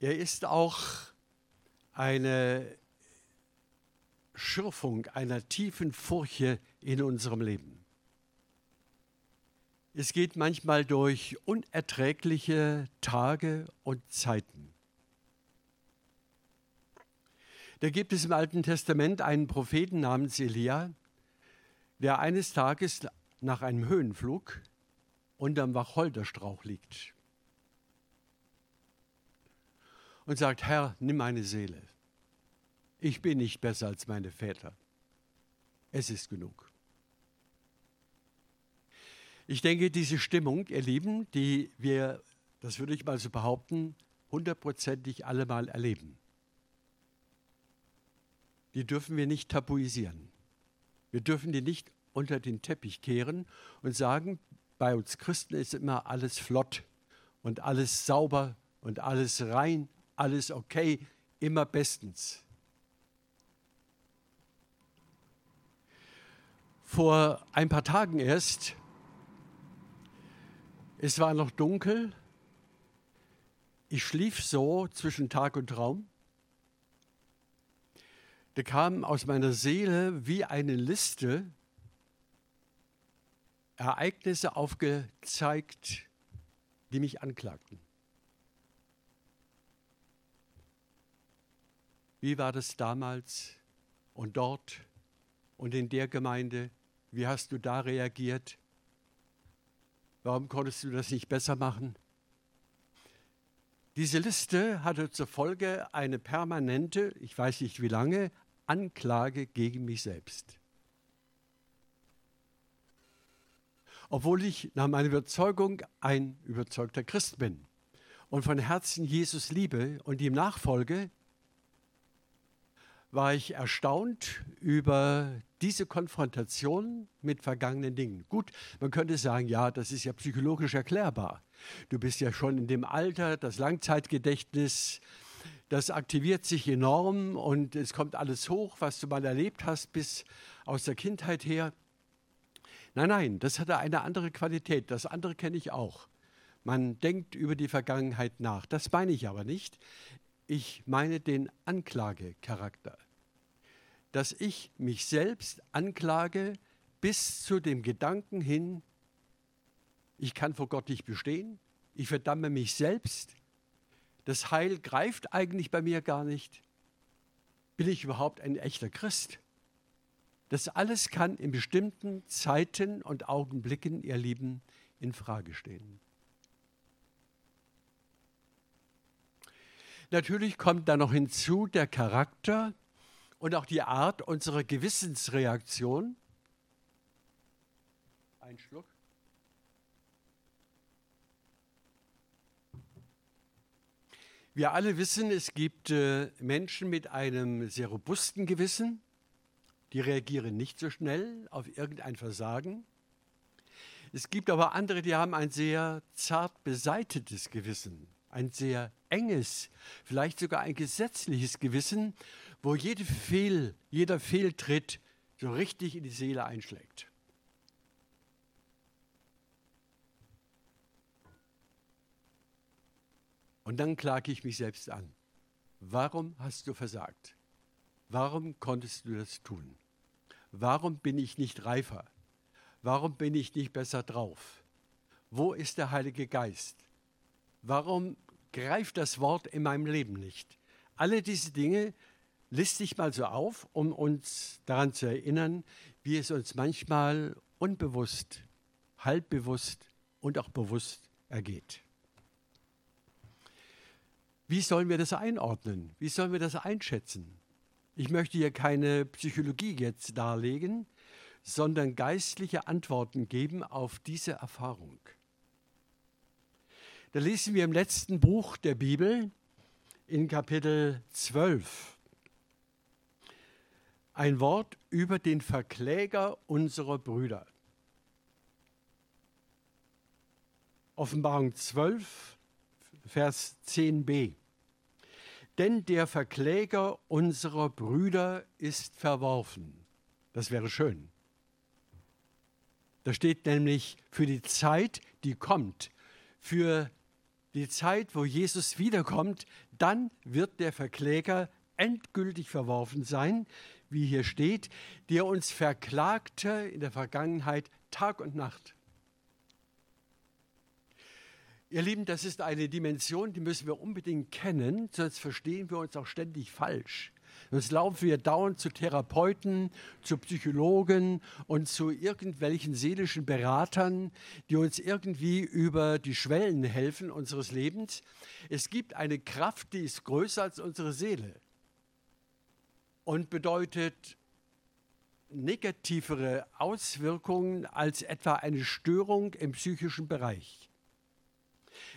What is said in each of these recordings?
Er ist auch eine Schürfung einer tiefen Furche in unserem Leben. Es geht manchmal durch unerträgliche Tage und Zeiten. Da gibt es im Alten Testament einen Propheten namens Elia, der eines Tages nach einem Höhenflug unterm Wacholderstrauch liegt und sagt, Herr, nimm meine Seele. Ich bin nicht besser als meine Väter. Es ist genug. Ich denke, diese Stimmung, ihr Lieben, die wir, das würde ich mal so behaupten, hundertprozentig alle mal erleben, die dürfen wir nicht tabuisieren. Wir dürfen die nicht unter den Teppich kehren und sagen, bei uns Christen ist immer alles flott und alles sauber und alles rein, alles okay, immer bestens. Vor ein paar Tagen erst, es war noch dunkel, ich schlief so zwischen Tag und Traum. Da kam aus meiner Seele wie eine Liste Ereignisse aufgezeigt, die mich anklagten. Wie war das damals und dort und in der Gemeinde? Wie hast du da reagiert? Warum konntest du das nicht besser machen? Diese Liste hatte zur Folge eine permanente, ich weiß nicht wie lange, Anklage gegen mich selbst. Obwohl ich nach meiner Überzeugung ein überzeugter Christ bin und von Herzen Jesus liebe und ihm nachfolge, war ich erstaunt über diese Konfrontation mit vergangenen Dingen. Gut, man könnte sagen, ja, das ist ja psychologisch erklärbar. Du bist ja schon in dem Alter, das Langzeitgedächtnis, das aktiviert sich enorm und es kommt alles hoch, was du mal erlebt hast bis aus der Kindheit her. Nein, nein, das hatte eine andere Qualität. Das andere kenne ich auch. Man denkt über die Vergangenheit nach. Das meine ich aber nicht. Ich meine den Anklagecharakter. Dass ich mich selbst anklage bis zu dem Gedanken hin, ich kann vor Gott nicht bestehen, ich verdamme mich selbst, das Heil greift eigentlich bei mir gar nicht. Bin ich überhaupt ein echter Christ? Das alles kann in bestimmten Zeiten und Augenblicken, ihr Lieben, in Frage stehen. Natürlich kommt da noch hinzu der Charakter und auch die Art unserer Gewissensreaktion. Ein Schluck. Wir alle wissen, es gibt äh, Menschen mit einem sehr robusten Gewissen, die reagieren nicht so schnell auf irgendein Versagen. Es gibt aber andere, die haben ein sehr zart beseitetes Gewissen ein sehr enges, vielleicht sogar ein gesetzliches Gewissen, wo jede Fehl, jeder Fehltritt so richtig in die Seele einschlägt. Und dann klage ich mich selbst an. Warum hast du versagt? Warum konntest du das tun? Warum bin ich nicht reifer? Warum bin ich nicht besser drauf? Wo ist der Heilige Geist? Warum greift das Wort in meinem Leben nicht? Alle diese Dinge liste ich mal so auf, um uns daran zu erinnern, wie es uns manchmal unbewusst, halbbewusst und auch bewusst ergeht. Wie sollen wir das einordnen? Wie sollen wir das einschätzen? Ich möchte hier keine Psychologie jetzt darlegen, sondern geistliche Antworten geben auf diese Erfahrung. Da lesen wir im letzten Buch der Bibel in Kapitel 12 ein Wort über den Verkläger unserer Brüder. Offenbarung 12, Vers 10b. Denn der Verkläger unserer Brüder ist verworfen. Das wäre schön. Da steht nämlich für die Zeit, die kommt, für die Zeit, wo Jesus wiederkommt, dann wird der Verkläger endgültig verworfen sein, wie hier steht, der uns verklagte in der Vergangenheit Tag und Nacht. Ihr Lieben, das ist eine Dimension, die müssen wir unbedingt kennen, sonst verstehen wir uns auch ständig falsch. Sonst laufen wir dauernd zu Therapeuten, zu Psychologen und zu irgendwelchen seelischen Beratern, die uns irgendwie über die Schwellen helfen unseres Lebens. Es gibt eine Kraft, die ist größer als unsere Seele und bedeutet negativere Auswirkungen als etwa eine Störung im psychischen Bereich.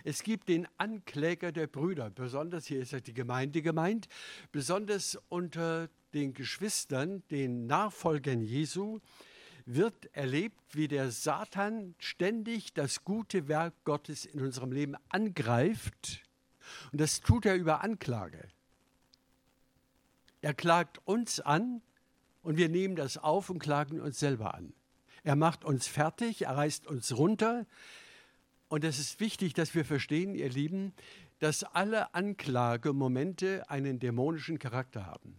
Es gibt den Ankläger der Brüder, besonders hier ist die Gemeinde gemeint, besonders unter den Geschwistern, den Nachfolgern Jesu, wird erlebt, wie der Satan ständig das gute Werk Gottes in unserem Leben angreift. Und das tut er über Anklage. Er klagt uns an und wir nehmen das auf und klagen uns selber an. Er macht uns fertig, er reißt uns runter, und es ist wichtig, dass wir verstehen, ihr Lieben, dass alle Anklagemomente einen dämonischen Charakter haben.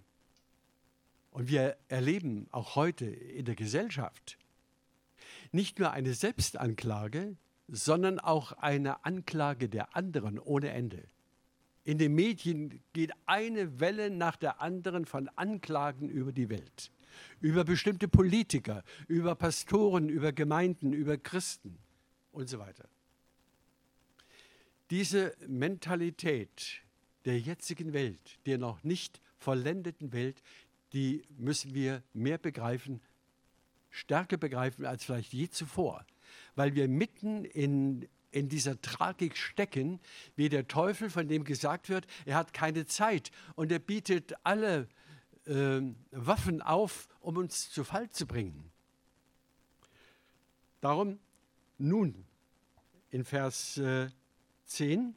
Und wir erleben auch heute in der Gesellschaft nicht nur eine Selbstanklage, sondern auch eine Anklage der anderen ohne Ende. In den Medien geht eine Welle nach der anderen von Anklagen über die Welt, über bestimmte Politiker, über Pastoren, über Gemeinden, über Christen und so weiter. Diese Mentalität der jetzigen Welt, der noch nicht vollendeten Welt, die müssen wir mehr begreifen, stärker begreifen als vielleicht je zuvor, weil wir mitten in, in dieser Tragik stecken, wie der Teufel, von dem gesagt wird, er hat keine Zeit und er bietet alle äh, Waffen auf, um uns zu Fall zu bringen. Darum nun in Vers äh, 10,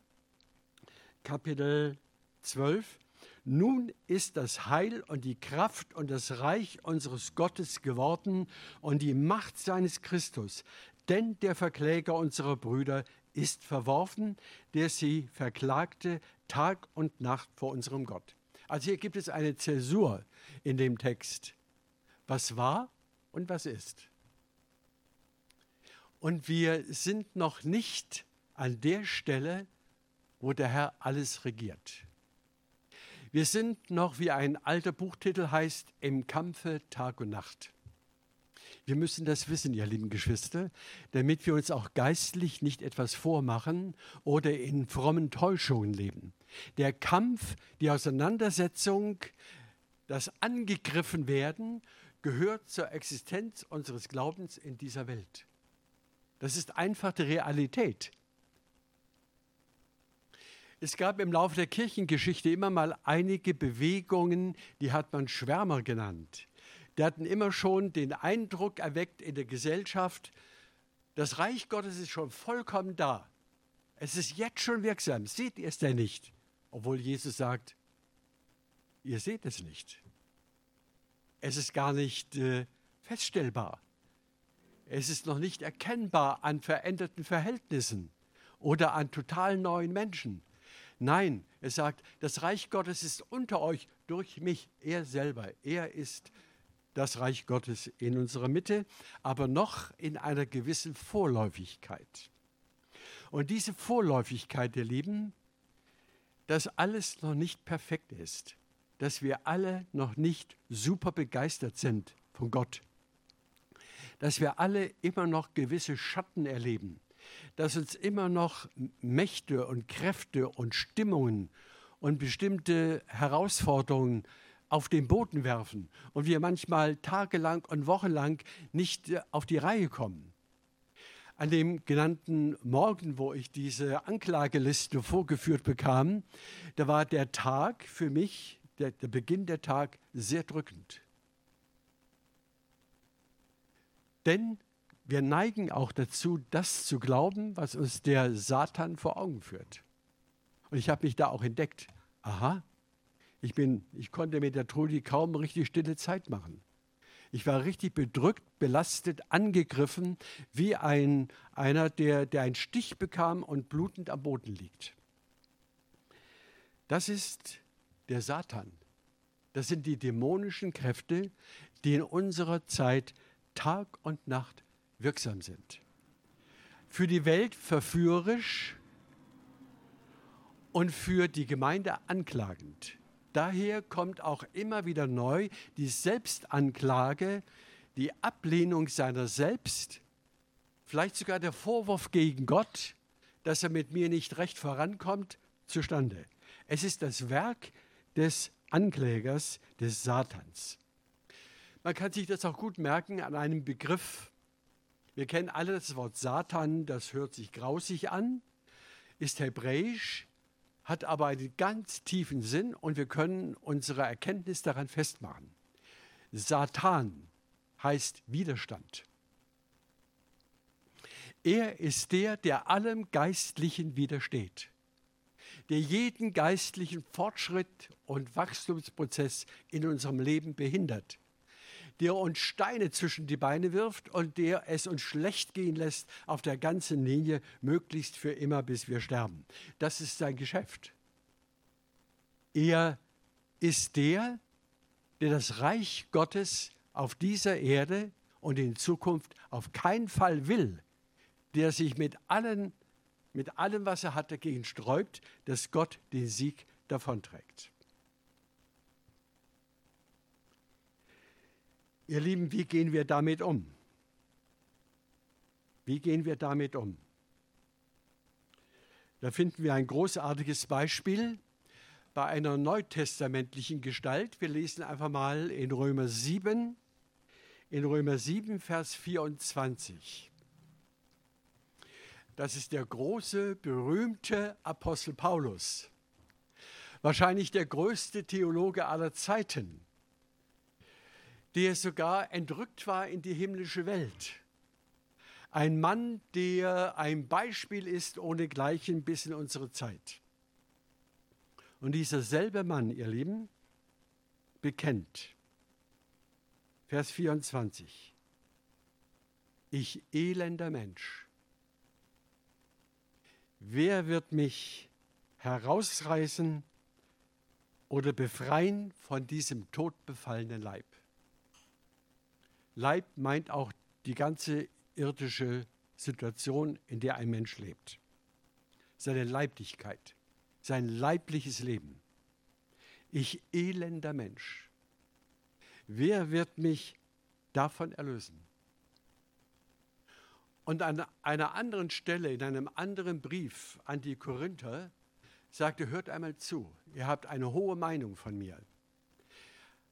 Kapitel 12. Nun ist das Heil und die Kraft und das Reich unseres Gottes geworden und die Macht seines Christus. Denn der Verkläger unserer Brüder ist verworfen, der sie verklagte Tag und Nacht vor unserem Gott. Also hier gibt es eine Zäsur in dem Text. Was war und was ist. Und wir sind noch nicht an der Stelle, wo der Herr alles regiert. Wir sind noch, wie ein alter Buchtitel heißt, im Kampfe Tag und Nacht. Wir müssen das wissen, ihr lieben Geschwister, damit wir uns auch geistlich nicht etwas vormachen oder in frommen Täuschungen leben. Der Kampf, die Auseinandersetzung, das angegriffen werden, gehört zur Existenz unseres Glaubens in dieser Welt. Das ist einfach die Realität. Es gab im Laufe der Kirchengeschichte immer mal einige Bewegungen, die hat man Schwärmer genannt. Die hatten immer schon den Eindruck erweckt in der Gesellschaft, das Reich Gottes ist schon vollkommen da. Es ist jetzt schon wirksam. Seht ihr es denn nicht? Obwohl Jesus sagt, ihr seht es nicht. Es ist gar nicht äh, feststellbar. Es ist noch nicht erkennbar an veränderten Verhältnissen oder an total neuen Menschen. Nein, es sagt, das Reich Gottes ist unter euch durch mich, er selber. Er ist das Reich Gottes in unserer Mitte, aber noch in einer gewissen Vorläufigkeit. Und diese Vorläufigkeit, ihr Lieben, dass alles noch nicht perfekt ist, dass wir alle noch nicht super begeistert sind von Gott, dass wir alle immer noch gewisse Schatten erleben, dass uns immer noch Mächte und Kräfte und Stimmungen und bestimmte Herausforderungen auf den Boden werfen und wir manchmal tagelang und wochenlang nicht äh, auf die Reihe kommen. An dem genannten Morgen, wo ich diese Anklageliste vorgeführt bekam, da war der Tag für mich, der, der Beginn der Tag, sehr drückend. Denn wir neigen auch dazu, das zu glauben, was uns der Satan vor Augen führt. Und ich habe mich da auch entdeckt. Aha, ich, bin, ich konnte mit der Trudi kaum richtig stille Zeit machen. Ich war richtig bedrückt, belastet, angegriffen, wie ein, einer, der, der einen Stich bekam und blutend am Boden liegt. Das ist der Satan. Das sind die dämonischen Kräfte, die in unserer Zeit Tag und Nacht wirksam sind. Für die Welt verführerisch und für die Gemeinde anklagend. Daher kommt auch immer wieder neu die Selbstanklage, die Ablehnung seiner selbst, vielleicht sogar der Vorwurf gegen Gott, dass er mit mir nicht recht vorankommt, zustande. Es ist das Werk des Anklägers, des Satans. Man kann sich das auch gut merken an einem Begriff. Wir kennen alle das Wort Satan, das hört sich grausig an, ist hebräisch, hat aber einen ganz tiefen Sinn und wir können unsere Erkenntnis daran festmachen. Satan heißt Widerstand. Er ist der, der allem Geistlichen widersteht, der jeden geistlichen Fortschritt und Wachstumsprozess in unserem Leben behindert der uns Steine zwischen die Beine wirft und der es uns schlecht gehen lässt auf der ganzen Linie, möglichst für immer, bis wir sterben. Das ist sein Geschäft. Er ist der, der das Reich Gottes auf dieser Erde und in Zukunft auf keinen Fall will, der sich mit, allen, mit allem, was er hat, dagegen sträubt, dass Gott den Sieg davonträgt. Ihr Lieben, wie gehen wir damit um? Wie gehen wir damit um? Da finden wir ein großartiges Beispiel bei einer neutestamentlichen Gestalt. Wir lesen einfach mal in Römer 7, in Römer 7, Vers 24. Das ist der große, berühmte Apostel Paulus. Wahrscheinlich der größte Theologe aller Zeiten der sogar entrückt war in die himmlische Welt. Ein Mann, der ein Beispiel ist ohnegleichen bis in unsere Zeit. Und dieser selbe Mann, ihr Lieben, bekennt, Vers 24, ich elender Mensch, wer wird mich herausreißen oder befreien von diesem todbefallenen Leib? Leib meint auch die ganze irdische Situation, in der ein Mensch lebt. Seine Leiblichkeit, sein leibliches Leben. Ich elender Mensch. Wer wird mich davon erlösen? Und an einer anderen Stelle, in einem anderen Brief an die Korinther, sagte, hört einmal zu, ihr habt eine hohe Meinung von mir.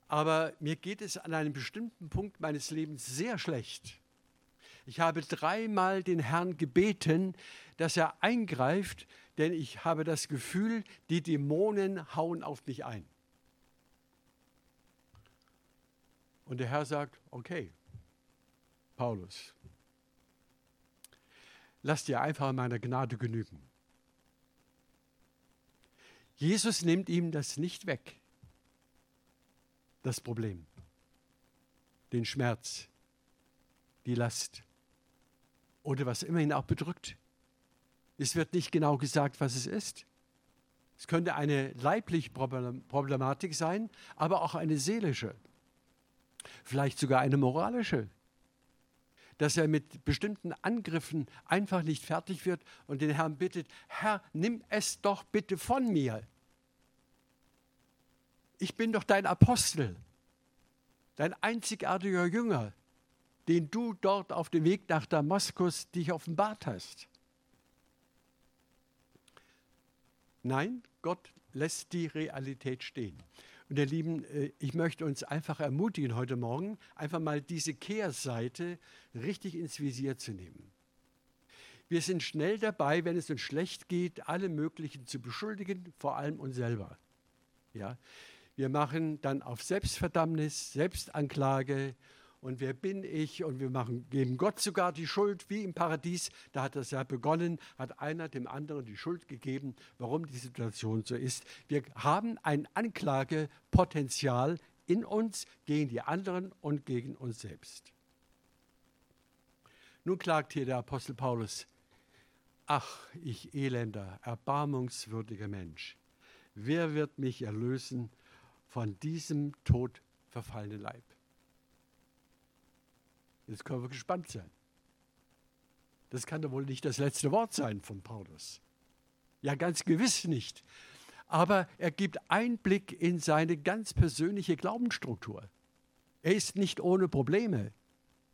Aber mir geht es an einem bestimmten Punkt meines Lebens sehr schlecht. Ich habe dreimal den Herrn gebeten, dass er eingreift, denn ich habe das Gefühl, die Dämonen hauen auf mich ein. Und der Herr sagt, okay, Paulus, lass dir einfach meiner Gnade genügen. Jesus nimmt ihm das nicht weg das Problem, den Schmerz, die Last oder was immer ihn auch bedrückt. Es wird nicht genau gesagt, was es ist. Es könnte eine leibliche Problematik sein, aber auch eine seelische, vielleicht sogar eine moralische, dass er mit bestimmten Angriffen einfach nicht fertig wird und den Herrn bittet, Herr, nimm es doch bitte von mir ich bin doch dein Apostel, dein einzigartiger Jünger, den du dort auf dem Weg nach Damaskus dich offenbart hast. Nein, Gott lässt die Realität stehen. Und ihr Lieben, äh, ich möchte uns einfach ermutigen heute Morgen, einfach mal diese Kehrseite richtig ins Visier zu nehmen. Wir sind schnell dabei, wenn es uns schlecht geht, alle möglichen zu beschuldigen, vor allem uns selber. Ja, wir machen dann auf Selbstverdammnis, Selbstanklage und wer bin ich und wir machen, geben Gott sogar die Schuld, wie im Paradies. Da hat das ja begonnen, hat einer dem anderen die Schuld gegeben, warum die Situation so ist. Wir haben ein Anklagepotenzial in uns gegen die anderen und gegen uns selbst. Nun klagt hier der Apostel Paulus, ach, ich elender, erbarmungswürdiger Mensch, wer wird mich erlösen von diesem Tod verfallenen Leib? Jetzt können wir gespannt sein. Das kann doch wohl nicht das letzte Wort sein von Paulus. Ja, ganz gewiss nicht. Aber er gibt Einblick in seine ganz persönliche Glaubensstruktur. Er ist nicht ohne Probleme,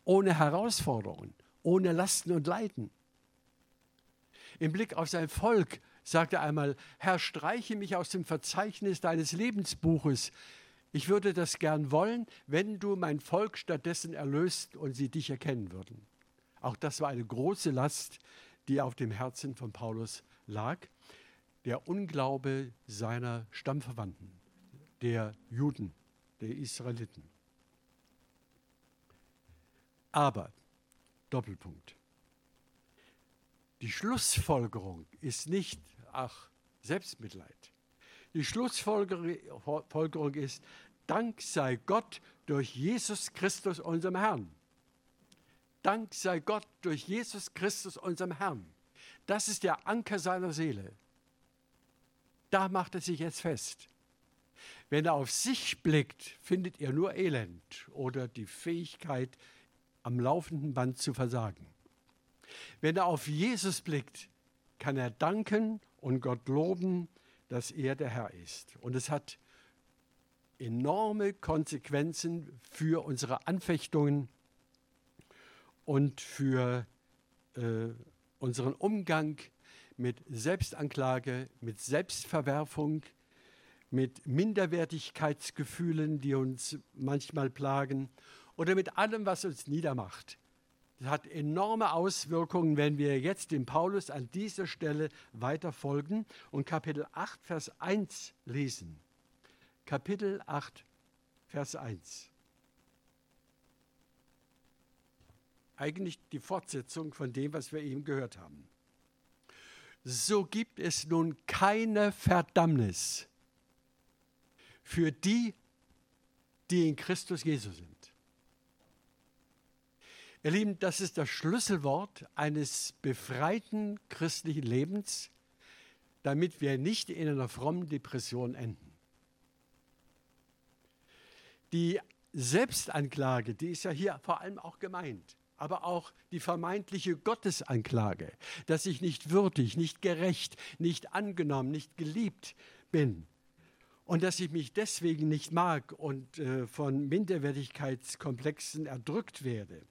ohne Herausforderungen, ohne Lasten und Leiden. Im Blick auf sein Volk sagt er einmal, Herr, streiche mich aus dem Verzeichnis deines Lebensbuches. Ich würde das gern wollen, wenn du mein Volk stattdessen erlöst und sie dich erkennen würden. Auch das war eine große Last, die auf dem Herzen von Paulus lag. Der Unglaube seiner Stammverwandten, der Juden, der Israeliten. Aber, Doppelpunkt, die Schlussfolgerung ist nicht, ach, Selbstmitleid. Die Schlussfolgerung ist, Dank sei Gott durch Jesus Christus, unserem Herrn. Dank sei Gott durch Jesus Christus, unserem Herrn. Das ist der Anker seiner Seele. Da macht er sich jetzt fest. Wenn er auf sich blickt, findet er nur Elend oder die Fähigkeit, am laufenden Band zu versagen. Wenn er auf Jesus blickt, kann er danken und Gott loben, dass er der Herr ist. Und es hat enorme Konsequenzen für unsere Anfechtungen und für äh, unseren Umgang mit Selbstanklage, mit Selbstverwerfung, mit Minderwertigkeitsgefühlen, die uns manchmal plagen oder mit allem, was uns niedermacht. Das hat enorme Auswirkungen, wenn wir jetzt dem Paulus an dieser Stelle weiter folgen und Kapitel 8, Vers 1 lesen. Kapitel 8, Vers 1. Eigentlich die Fortsetzung von dem, was wir eben gehört haben. So gibt es nun keine Verdammnis für die, die in Christus Jesus sind. Ihr Lieben, das ist das Schlüsselwort eines befreiten christlichen Lebens, damit wir nicht in einer frommen Depression enden. Die Selbstanklage, die ist ja hier vor allem auch gemeint, aber auch die vermeintliche Gottesanklage, dass ich nicht würdig, nicht gerecht, nicht angenommen, nicht geliebt bin und dass ich mich deswegen nicht mag und äh, von Minderwertigkeitskomplexen erdrückt werde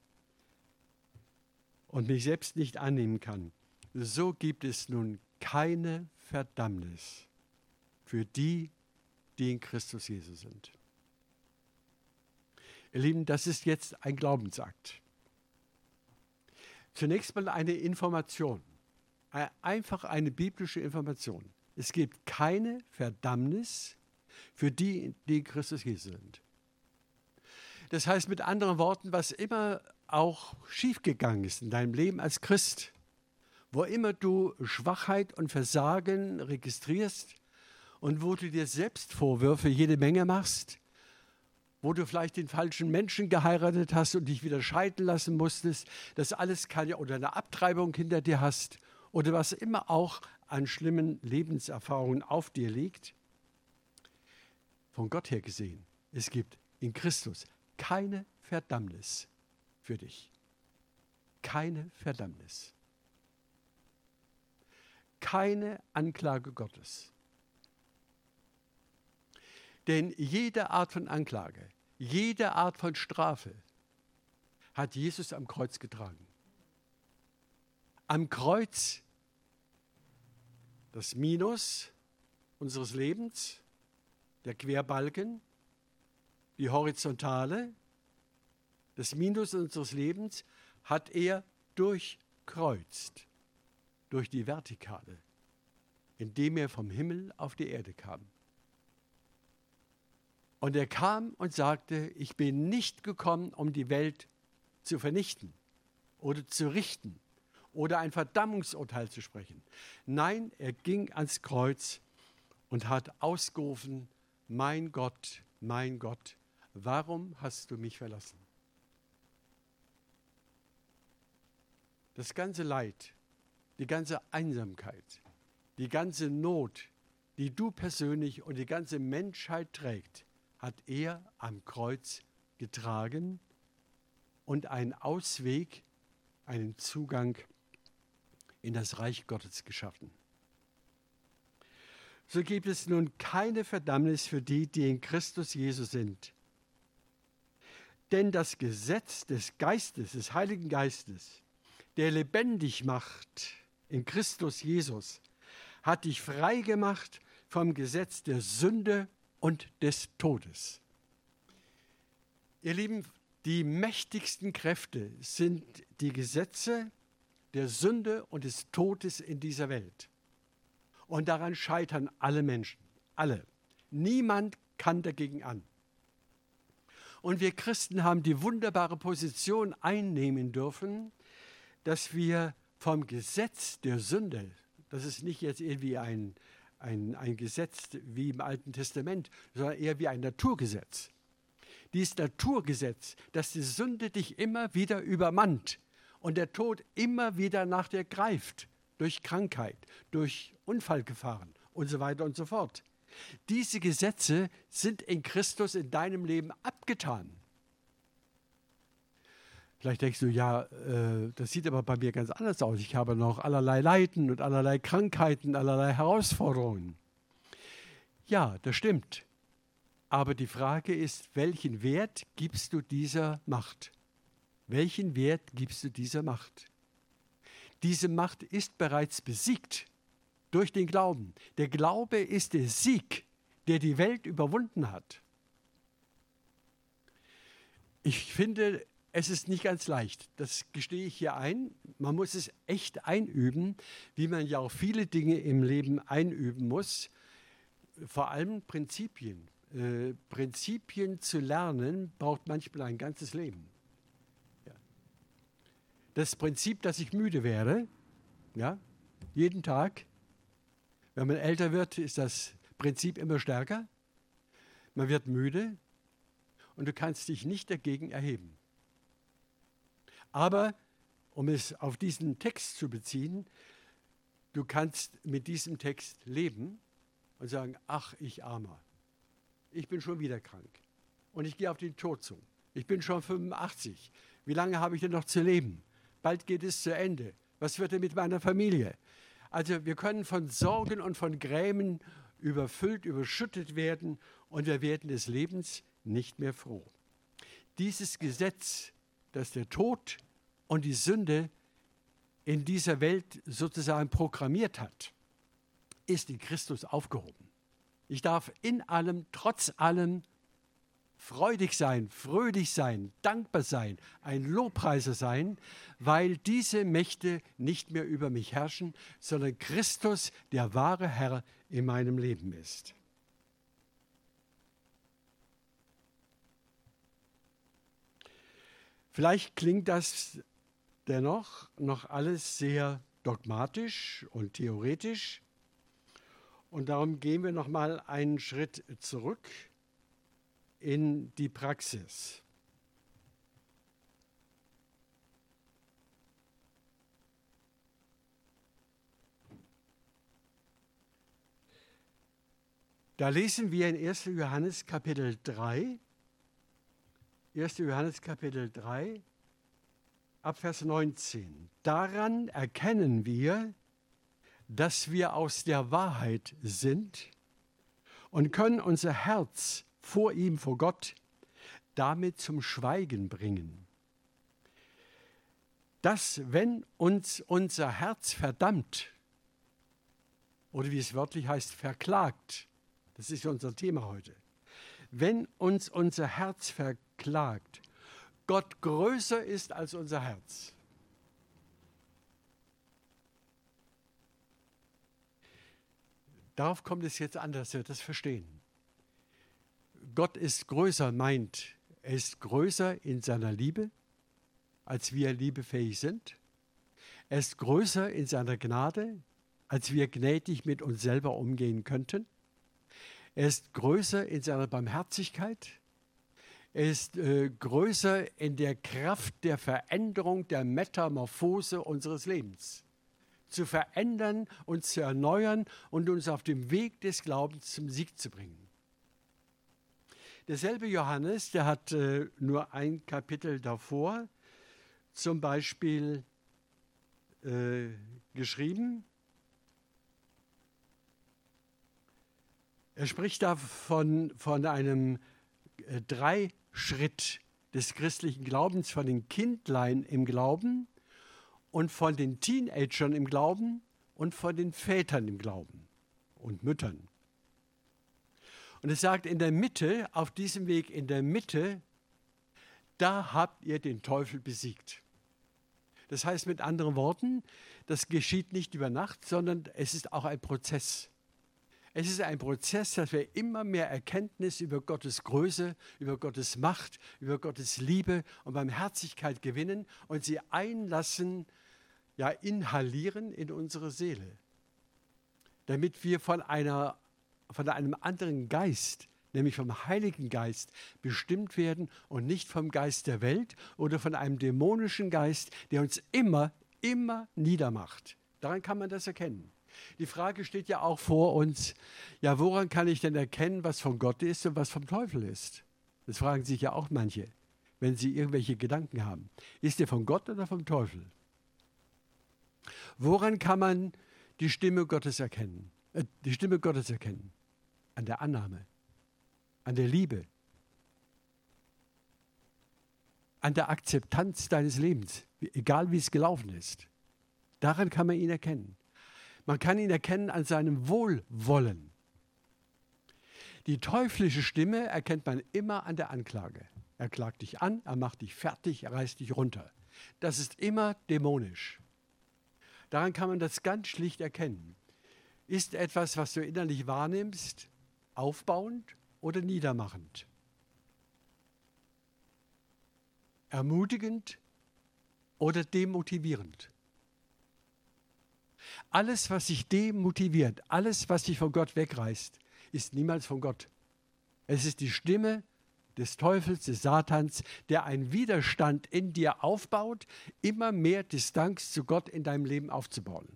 und mich selbst nicht annehmen kann, so gibt es nun keine Verdammnis für die, die in Christus Jesus sind. Ihr Lieben, das ist jetzt ein Glaubensakt. Zunächst mal eine Information, einfach eine biblische Information. Es gibt keine Verdammnis für die, die in Christus Jesus sind. Das heißt mit anderen Worten, was immer auch schiefgegangen ist in deinem Leben als Christ, wo immer du Schwachheit und Versagen registrierst und wo du dir selbst Vorwürfe jede Menge machst, wo du vielleicht den falschen Menschen geheiratet hast und dich wieder scheiden lassen musstest, das alles kann ja, oder eine Abtreibung hinter dir hast oder was immer auch an schlimmen Lebenserfahrungen auf dir liegt, von Gott her gesehen, es gibt in Christus keine Verdammnis für dich. Keine Verdammnis. Keine Anklage Gottes. Denn jede Art von Anklage, jede Art von Strafe hat Jesus am Kreuz getragen. Am Kreuz das Minus unseres Lebens, der Querbalken, die Horizontale, das Minus unseres Lebens hat er durchkreuzt, durch die Vertikale, indem er vom Himmel auf die Erde kam. Und er kam und sagte, ich bin nicht gekommen, um die Welt zu vernichten oder zu richten oder ein Verdammungsurteil zu sprechen. Nein, er ging ans Kreuz und hat ausgerufen, mein Gott, mein Gott, warum hast du mich verlassen? Das ganze Leid, die ganze Einsamkeit, die ganze Not, die du persönlich und die ganze Menschheit trägt, hat er am Kreuz getragen und einen Ausweg, einen Zugang in das Reich Gottes geschaffen. So gibt es nun keine Verdammnis für die, die in Christus Jesus sind. Denn das Gesetz des Geistes, des Heiligen Geistes, der lebendig macht in Christus Jesus, hat dich frei gemacht vom Gesetz der Sünde und des Todes. Ihr Lieben, die mächtigsten Kräfte sind die Gesetze der Sünde und des Todes in dieser Welt. Und daran scheitern alle Menschen, alle. Niemand kann dagegen an. Und wir Christen haben die wunderbare Position einnehmen dürfen, dass wir vom Gesetz der Sünde, das ist nicht jetzt irgendwie ein, ein, ein Gesetz wie im Alten Testament, sondern eher wie ein Naturgesetz. Dieses Naturgesetz, dass die Sünde dich immer wieder übermannt und der Tod immer wieder nach dir greift, durch Krankheit, durch Unfallgefahren und so weiter und so fort. Diese Gesetze sind in Christus in deinem Leben abgetan. Vielleicht denkst du, ja, äh, das sieht aber bei mir ganz anders aus. Ich habe noch allerlei Leiden und allerlei Krankheiten, allerlei Herausforderungen. Ja, das stimmt. Aber die Frage ist, welchen Wert gibst du dieser Macht? Welchen Wert gibst du dieser Macht? Diese Macht ist bereits besiegt durch den Glauben. Der Glaube ist der Sieg, der die Welt überwunden hat. Ich finde, es ist nicht ganz leicht. Das gestehe ich hier ein. Man muss es echt einüben, wie man ja auch viele Dinge im Leben einüben muss. Vor allem Prinzipien. Äh, Prinzipien zu lernen braucht manchmal ein ganzes Leben. Ja. Das Prinzip, dass ich müde werde, ja, jeden Tag. Wenn man älter wird, ist das Prinzip immer stärker. Man wird müde und du kannst dich nicht dagegen erheben. Aber um es auf diesen Text zu beziehen, du kannst mit diesem Text leben und sagen, ach, ich armer, ich bin schon wieder krank und ich gehe auf den Tod zu. Ich bin schon 85. Wie lange habe ich denn noch zu leben? Bald geht es zu Ende. Was wird denn mit meiner Familie? Also wir können von Sorgen und von Grämen überfüllt, überschüttet werden und wir werden des Lebens nicht mehr froh. Dieses Gesetz dass der Tod und die Sünde in dieser Welt sozusagen programmiert hat, ist in Christus aufgehoben. Ich darf in allem, trotz allem freudig sein, fröhlich sein, dankbar sein, ein Lobpreiser sein, weil diese Mächte nicht mehr über mich herrschen, sondern Christus der wahre Herr in meinem Leben ist. Vielleicht klingt das dennoch noch alles sehr dogmatisch und theoretisch. Und darum gehen wir noch mal einen Schritt zurück in die Praxis. Da lesen wir in 1. Johannes Kapitel 3, 1. Johannes Kapitel 3, Abvers 19. Daran erkennen wir, dass wir aus der Wahrheit sind und können unser Herz vor ihm, vor Gott, damit zum Schweigen bringen. Dass, wenn uns unser Herz verdammt, oder wie es wörtlich heißt, verklagt, das ist unser Thema heute, wenn uns unser Herz verklagt, klagt, Gott größer ist als unser Herz. Darauf kommt es jetzt an, dass wir das verstehen. Gott ist größer, meint, er ist größer in seiner Liebe, als wir liebefähig sind. Er ist größer in seiner Gnade, als wir gnädig mit uns selber umgehen könnten. Er ist größer in seiner Barmherzigkeit, Er ist äh, größer in der Kraft der Veränderung, der Metamorphose unseres Lebens. Zu verändern, uns zu erneuern und uns auf dem Weg des Glaubens zum Sieg zu bringen. Derselbe Johannes, der hat äh, nur ein Kapitel davor, zum Beispiel äh, geschrieben. Er spricht da von, von einem äh, Dreischritt des christlichen Glaubens, von den Kindlein im Glauben und von den Teenagern im Glauben und von den Vätern im Glauben und Müttern. Und es sagt, in der Mitte, auf diesem Weg in der Mitte, da habt ihr den Teufel besiegt. Das heißt mit anderen Worten, das geschieht nicht über Nacht, sondern es ist auch ein Prozess. Es ist ein Prozess, dass wir immer mehr Erkenntnis über Gottes Größe, über Gottes Macht, über Gottes Liebe und Barmherzigkeit gewinnen und sie einlassen, ja, inhalieren in unsere Seele. Damit wir von, einer, von einem anderen Geist, nämlich vom Heiligen Geist, bestimmt werden und nicht vom Geist der Welt oder von einem dämonischen Geist, der uns immer, immer niedermacht. Daran kann man das erkennen. Die Frage steht ja auch vor uns, ja, woran kann ich denn erkennen, was von Gott ist und was vom Teufel ist? Das fragen sich ja auch manche, wenn sie irgendwelche Gedanken haben. Ist er von Gott oder vom Teufel? Woran kann man die Stimme Gottes erkennen? Äh, die Stimme Gottes erkennen? An der Annahme, an der Liebe, an der Akzeptanz deines Lebens, egal wie es gelaufen ist. Daran kann man ihn erkennen. Man kann ihn erkennen an seinem Wohlwollen. Die teuflische Stimme erkennt man immer an der Anklage. Er klagt dich an, er macht dich fertig, er reißt dich runter. Das ist immer dämonisch. Daran kann man das ganz schlicht erkennen. Ist etwas, was du innerlich wahrnimmst, aufbauend oder niedermachend? Ermutigend oder demotivierend? Alles, was sich demotiviert, alles, was dich von Gott wegreißt, ist niemals von Gott. Es ist die Stimme des Teufels, des Satans, der einen Widerstand in dir aufbaut, immer mehr Distanz zu Gott in deinem Leben aufzubauen.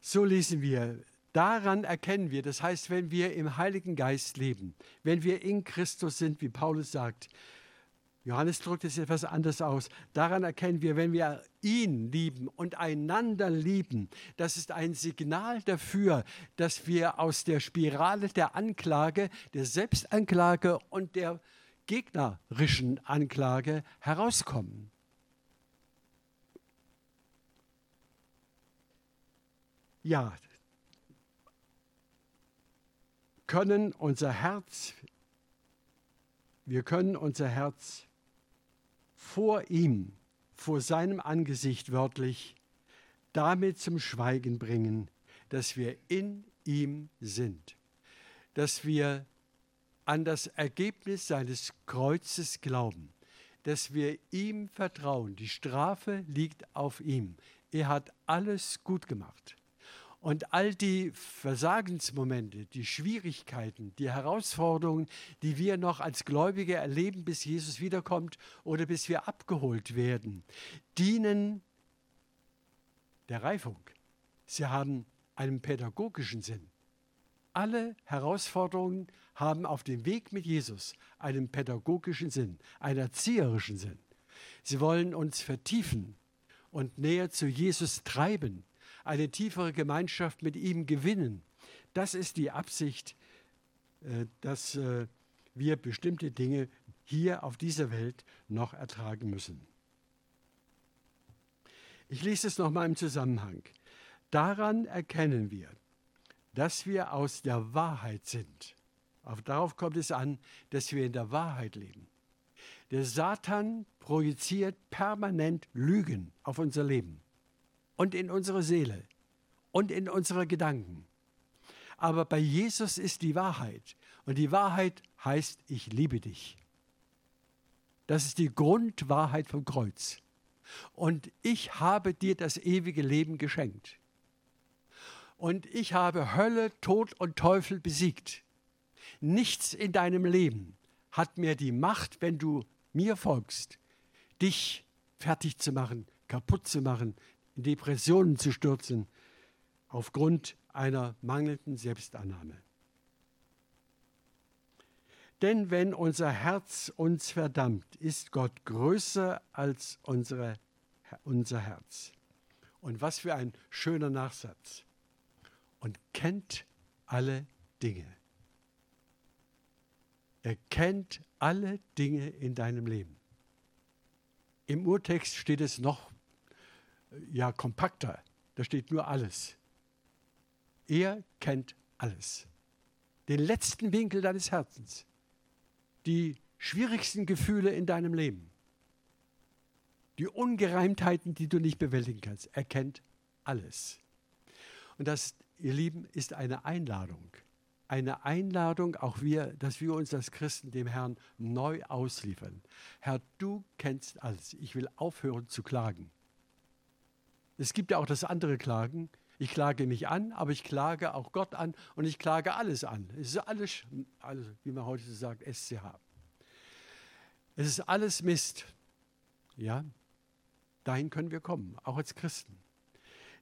So lesen wir, daran erkennen wir, das heißt, wenn wir im Heiligen Geist leben, wenn wir in Christus sind, wie Paulus sagt, Johannes drückt es etwas anders aus. Daran erkennen wir, wenn wir ihn lieben und einander lieben, das ist ein Signal dafür, dass wir aus der Spirale der Anklage, der Selbstanklage und der gegnerischen Anklage herauskommen. Ja, können unser Herz, wir können unser Herz vor ihm, vor seinem Angesicht wörtlich, damit zum Schweigen bringen, dass wir in ihm sind, dass wir an das Ergebnis seines Kreuzes glauben, dass wir ihm vertrauen. Die Strafe liegt auf ihm. Er hat alles gut gemacht. Und all die Versagensmomente, die Schwierigkeiten, die Herausforderungen, die wir noch als Gläubige erleben, bis Jesus wiederkommt oder bis wir abgeholt werden, dienen der Reifung. Sie haben einen pädagogischen Sinn. Alle Herausforderungen haben auf dem Weg mit Jesus einen pädagogischen Sinn, einen erzieherischen Sinn. Sie wollen uns vertiefen und näher zu Jesus treiben eine tiefere Gemeinschaft mit ihm gewinnen. Das ist die Absicht, äh, dass äh, wir bestimmte Dinge hier auf dieser Welt noch ertragen müssen. Ich lese es nochmal im Zusammenhang. Daran erkennen wir, dass wir aus der Wahrheit sind. Auch darauf kommt es an, dass wir in der Wahrheit leben. Der Satan projiziert permanent Lügen auf unser Leben und in unsere Seele und in unsere Gedanken. Aber bei Jesus ist die Wahrheit. Und die Wahrheit heißt, ich liebe dich. Das ist die Grundwahrheit vom Kreuz. Und ich habe dir das ewige Leben geschenkt. Und ich habe Hölle, Tod und Teufel besiegt. Nichts in deinem Leben hat mehr die Macht, wenn du mir folgst, dich fertig zu machen, kaputt zu machen, in Depressionen zu stürzen, aufgrund einer mangelnden Selbstannahme. Denn wenn unser Herz uns verdammt, ist Gott größer als unsere, unser Herz. Und was für ein schöner Nachsatz. Und kennt alle Dinge. Er kennt alle Dinge in deinem Leben. Im Urtext steht es noch ja kompakter. Da steht nur alles. Er kennt alles. Den letzten Winkel deines Herzens. Die schwierigsten Gefühle in deinem Leben. Die Ungereimtheiten, die du nicht bewältigen kannst. Er kennt alles. Und das, ihr Lieben, ist eine Einladung. Eine Einladung, auch wir, dass wir uns als Christen dem Herrn neu ausliefern. Herr, du kennst alles. Ich will aufhören zu klagen. Es gibt ja auch das andere Klagen. Ich klage mich an, aber ich klage auch Gott an und ich klage alles an. Es ist alles, alles wie man heute sagt, SCH. Es ist alles Mist. Ja, dahin können wir kommen, auch als Christen.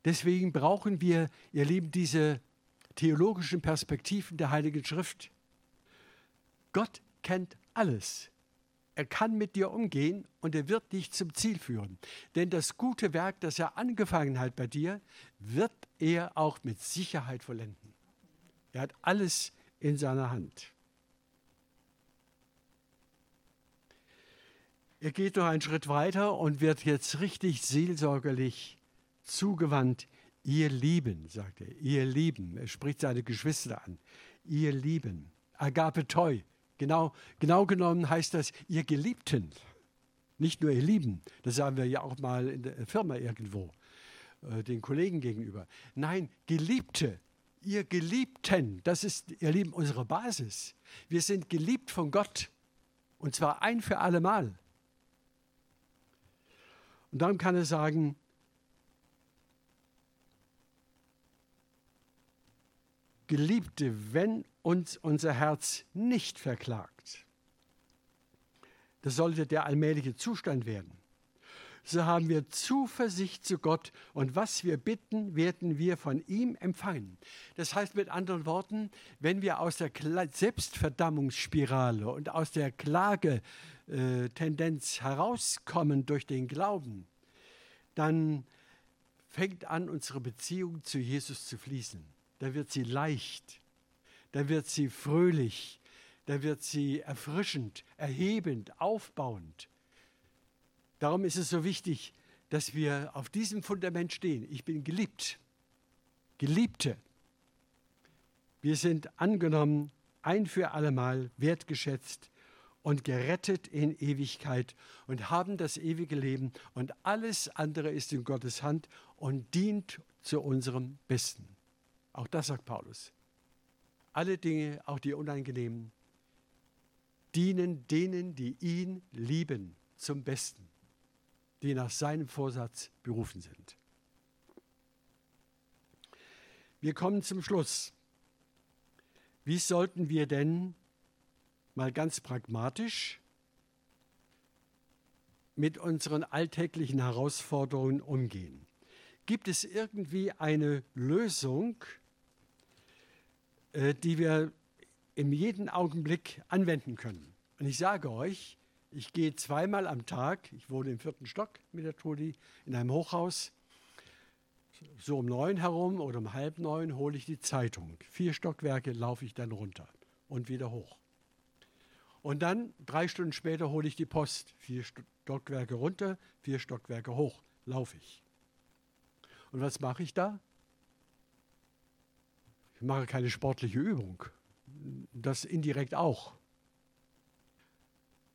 Deswegen brauchen wir, ihr Lieben, diese theologischen Perspektiven der Heiligen Schrift. Gott kennt alles. Er kann mit dir umgehen und er wird dich zum Ziel führen. Denn das gute Werk, das er angefangen hat bei dir, wird er auch mit Sicherheit vollenden. Er hat alles in seiner Hand. Er geht noch einen Schritt weiter und wird jetzt richtig seelsorgerlich zugewandt. Ihr Lieben, sagt er, ihr Lieben. Er spricht seine Geschwister an. Ihr Lieben. Agape Toi, Genau, genau genommen heißt das, ihr Geliebten, nicht nur ihr Lieben, das sagen wir ja auch mal in der Firma irgendwo, äh, den Kollegen gegenüber. Nein, Geliebte, ihr Geliebten, das ist, ihr Lieben, unsere Basis. Wir sind geliebt von Gott und zwar ein für alle Mal. Und darum kann er sagen, Geliebte, wenn uns unser Herz nicht verklagt, das sollte der allmähliche Zustand werden, so haben wir Zuversicht zu Gott und was wir bitten, werden wir von ihm empfangen. Das heißt mit anderen Worten, wenn wir aus der Selbstverdammungsspirale und aus der Klagetendenz herauskommen durch den Glauben, dann fängt an, unsere Beziehung zu Jesus zu fließen. Da wird sie leicht, da wird sie fröhlich, da wird sie erfrischend, erhebend, aufbauend. Darum ist es so wichtig, dass wir auf diesem Fundament stehen. Ich bin geliebt, Geliebte. Wir sind angenommen, ein für allemal wertgeschätzt und gerettet in Ewigkeit und haben das ewige Leben und alles andere ist in Gottes Hand und dient zu unserem Besten. Auch das sagt Paulus. Alle Dinge, auch die unangenehmen, dienen denen, die ihn lieben, zum Besten, die nach seinem Vorsatz berufen sind. Wir kommen zum Schluss. Wie sollten wir denn mal ganz pragmatisch mit unseren alltäglichen Herausforderungen umgehen? Gibt es irgendwie eine Lösung, äh, die wir in jedem Augenblick anwenden können. Und ich sage euch, ich gehe zweimal am Tag, ich wohne im vierten Stock mit der Trudi, in einem Hochhaus, so um neun herum oder um halb neun hole ich die Zeitung. Vier Stockwerke laufe ich dann runter und wieder hoch. Und dann drei Stunden später hole ich die Post. Vier Stockwerke runter, vier Stockwerke hoch laufe ich. Und was mache ich da? Ich mache keine sportliche Übung. Das indirekt auch.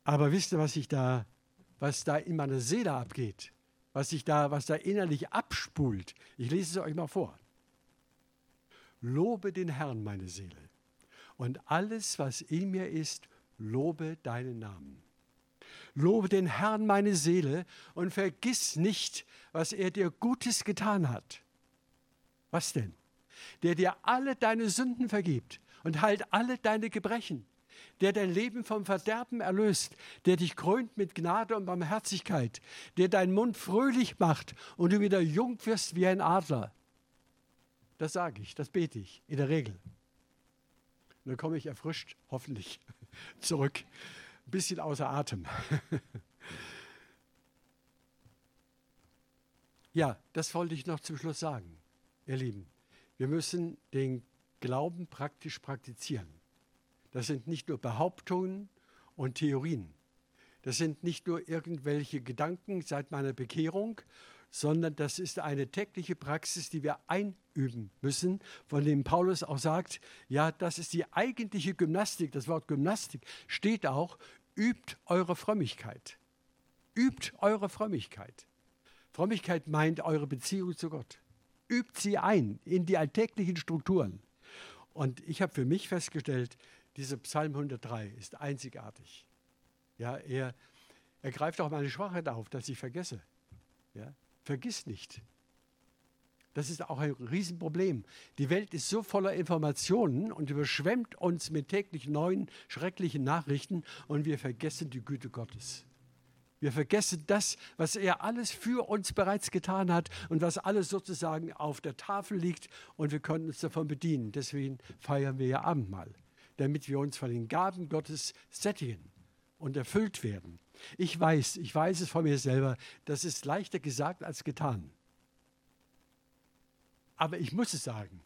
Aber wisst ihr, was ich da, was da in meiner Seele abgeht? Was sich da, was da innerlich abspult? Ich lese es euch mal vor. Lobe den Herrn, meine Seele. Und alles, was in mir ist, lobe deinen Namen. Lobe den Herrn, meine Seele, und vergiss nicht, was er dir Gutes getan hat. Was denn? Der dir alle deine Sünden vergibt und heilt alle deine Gebrechen, der dein Leben vom Verderben erlöst, der dich krönt mit Gnade und Barmherzigkeit, der deinen Mund fröhlich macht und du wieder jung wirst wie ein Adler. Das sage ich, das bete ich in der Regel. Und dann komme ich erfrischt, hoffentlich, zurück. Ein bisschen außer Atem. ja, das wollte ich noch zum Schluss sagen, ihr Lieben. Wir müssen den Glauben praktisch praktizieren. Das sind nicht nur Behauptungen und Theorien. Das sind nicht nur irgendwelche Gedanken seit meiner Bekehrung, sondern das ist eine tägliche Praxis, die wir einüben müssen, von dem Paulus auch sagt, ja, das ist die eigentliche Gymnastik. Das Wort Gymnastik steht auch, übt eure Frömmigkeit. Übt eure Frömmigkeit. Frömmigkeit meint eure Beziehung zu Gott. Übt sie ein in die alltäglichen Strukturen. Und ich habe für mich festgestellt, dieser Psalm 103 ist einzigartig. Ja, er, er greift auch meine Schwachheit auf, dass ich vergesse. Ja, vergiss nicht. Das ist auch ein Riesenproblem. Die Welt ist so voller Informationen und überschwemmt uns mit täglich neuen, schrecklichen Nachrichten und wir vergessen die Güte Gottes. Wir vergessen das, was er alles für uns bereits getan hat und was alles sozusagen auf der Tafel liegt und wir können uns davon bedienen. Deswegen feiern wir ja Abendmahl, damit wir uns von den Gaben Gottes sättigen und erfüllt werden. Ich weiß, ich weiß es von mir selber, das ist leichter gesagt als getan. Aber ich muss es sagen.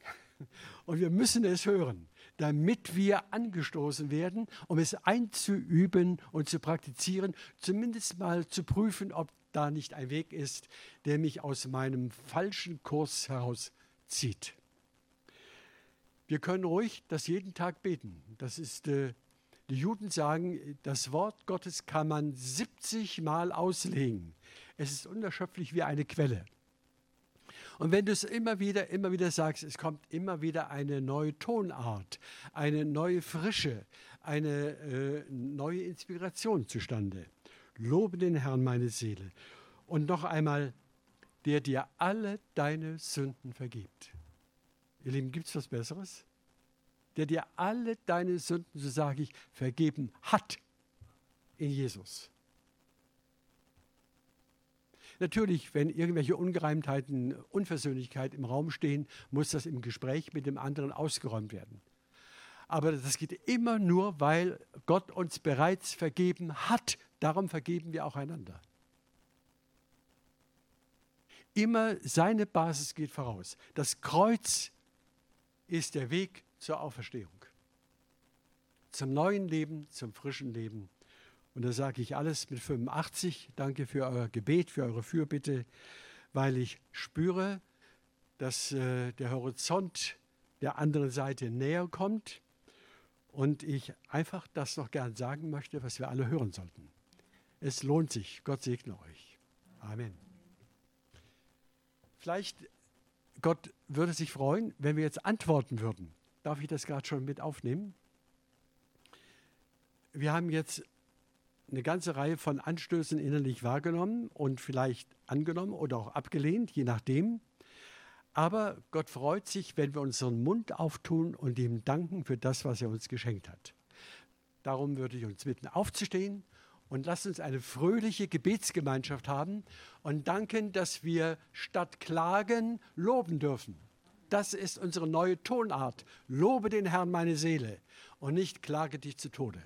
Und wir müssen es hören damit wir angestoßen werden, um es einzuüben und zu praktizieren, zumindest mal zu prüfen, ob da nicht ein Weg ist, der mich aus meinem falschen Kurs herauszieht. Wir können ruhig das jeden Tag beten. Das ist, äh, die Juden sagen, das Wort Gottes kann man 70 Mal auslegen. Es ist unerschöpflich wie eine Quelle. Und wenn du es immer wieder, immer wieder sagst, es kommt immer wieder eine neue Tonart, eine neue Frische, eine äh, neue Inspiration zustande. Lobe den Herrn, meine Seele. Und noch einmal, der dir alle deine Sünden vergibt. Ihr Lieben, gibt es was Besseres? Der dir alle deine Sünden, so sage ich, vergeben hat in Jesus. Natürlich, wenn irgendwelche Ungereimtheiten, Unversöhnlichkeit im Raum stehen, muss das im Gespräch mit dem anderen ausgeräumt werden. Aber das geht immer nur, weil Gott uns bereits vergeben hat. Darum vergeben wir auch einander. Immer seine Basis geht voraus. Das Kreuz ist der Weg zur Auferstehung. Zum neuen Leben, zum frischen Leben und da sage ich alles mit 85. Danke für euer Gebet, für eure Fürbitte, weil ich spüre, dass äh, der Horizont der anderen Seite näher kommt und ich einfach das noch gern sagen möchte, was wir alle hören sollten. Es lohnt sich. Gott segne euch. Amen. Vielleicht, Gott würde sich freuen, wenn wir jetzt antworten würden. Darf ich das gerade schon mit aufnehmen? Wir haben jetzt eine ganze Reihe von Anstößen innerlich wahrgenommen und vielleicht angenommen oder auch abgelehnt, je nachdem. Aber Gott freut sich, wenn wir unseren Mund auftun und ihm danken für das, was er uns geschenkt hat. Darum würde ich uns bitten, aufzustehen und lasst uns eine fröhliche Gebetsgemeinschaft haben und danken, dass wir statt Klagen loben dürfen. Das ist unsere neue Tonart. Lobe den Herrn meine Seele und nicht klage dich zu Tode.